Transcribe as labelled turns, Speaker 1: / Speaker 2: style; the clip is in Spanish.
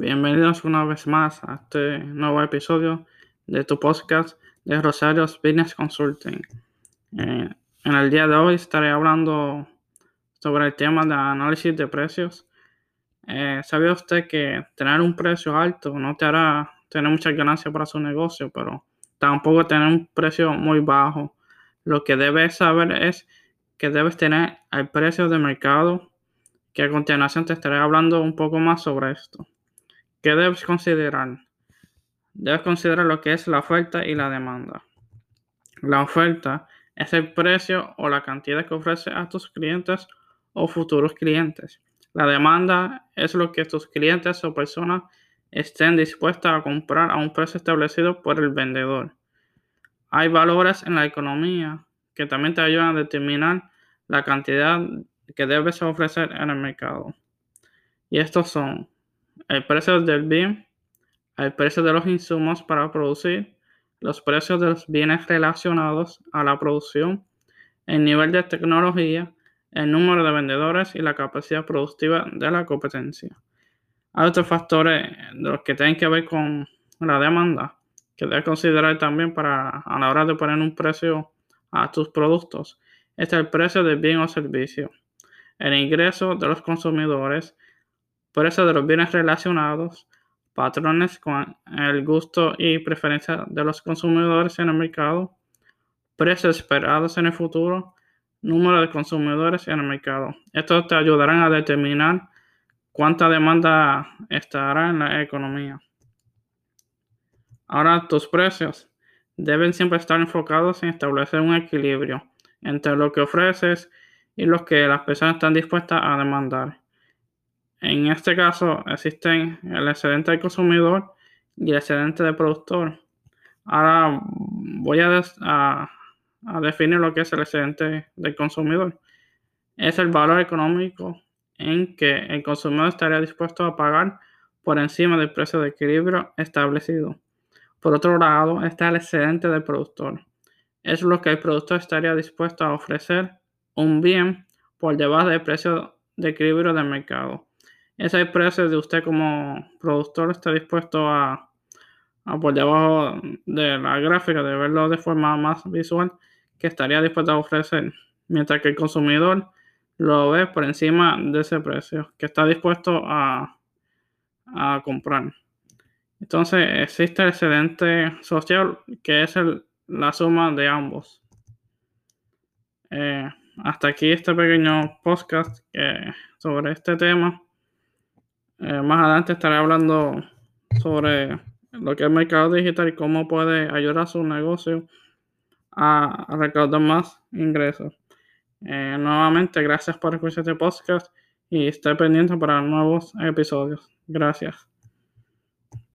Speaker 1: Bienvenidos una vez más a este nuevo episodio de tu podcast de Rosario's Business Consulting. Eh, en el día de hoy estaré hablando sobre el tema de análisis de precios. Eh, ¿Sabía usted que tener un precio alto no te hará tener muchas ganancias para su negocio, pero tampoco tener un precio muy bajo? Lo que debes saber es que debes tener el precio de mercado, que a continuación te estaré hablando un poco más sobre esto. ¿Qué debes considerar? Debes considerar lo que es la oferta y la demanda. La oferta es el precio o la cantidad que ofreces a tus clientes o futuros clientes. La demanda es lo que tus clientes o personas estén dispuestas a comprar a un precio establecido por el vendedor. Hay valores en la economía que también te ayudan a determinar la cantidad que debes ofrecer en el mercado. Y estos son el precio del bien, el precio de los insumos para producir, los precios de los bienes relacionados a la producción, el nivel de tecnología, el número de vendedores y la capacidad productiva de la competencia. Hay otros factores de los que tienen que ver con la demanda que debes considerar también para a la hora de poner un precio a tus productos. Este es el precio del bien o servicio, el ingreso de los consumidores, precio de los bienes relacionados, patrones con el gusto y preferencia de los consumidores en el mercado, precios esperados en el futuro, número de consumidores en el mercado. Estos te ayudarán a determinar cuánta demanda estará en la economía. Ahora, tus precios deben siempre estar enfocados en establecer un equilibrio entre lo que ofreces y lo que las personas están dispuestas a demandar. En este caso existen el excedente del consumidor y el excedente del productor. Ahora voy a, definir lo que es el excedente del consumidor. Es el valor económico en que el consumidor estaría dispuesto a pagar por encima del precio de equilibrio establecido. Por otro lado, está el excedente del productor. Es lo que el productor estaría dispuesto a ofrecer un bien por debajo del precio de equilibrio del mercado ese precio de usted como productor está dispuesto a, a por debajo de la gráfica, de verlo de forma más visual, que estaría dispuesto a ofrecer, mientras que el consumidor lo ve por encima de ese precio, que está dispuesto a, comprar. Entonces existe el excedente social, que es la suma de ambos. Eh, hasta aquí este pequeño podcast sobre este tema. Eh, más adelante estaré hablando sobre lo que es el mercado digital y cómo puede ayudar a su negocio a, recaudar más ingresos. Eh, nuevamente, gracias por escuchar este podcast y esté pendiente para nuevos episodios. Gracias.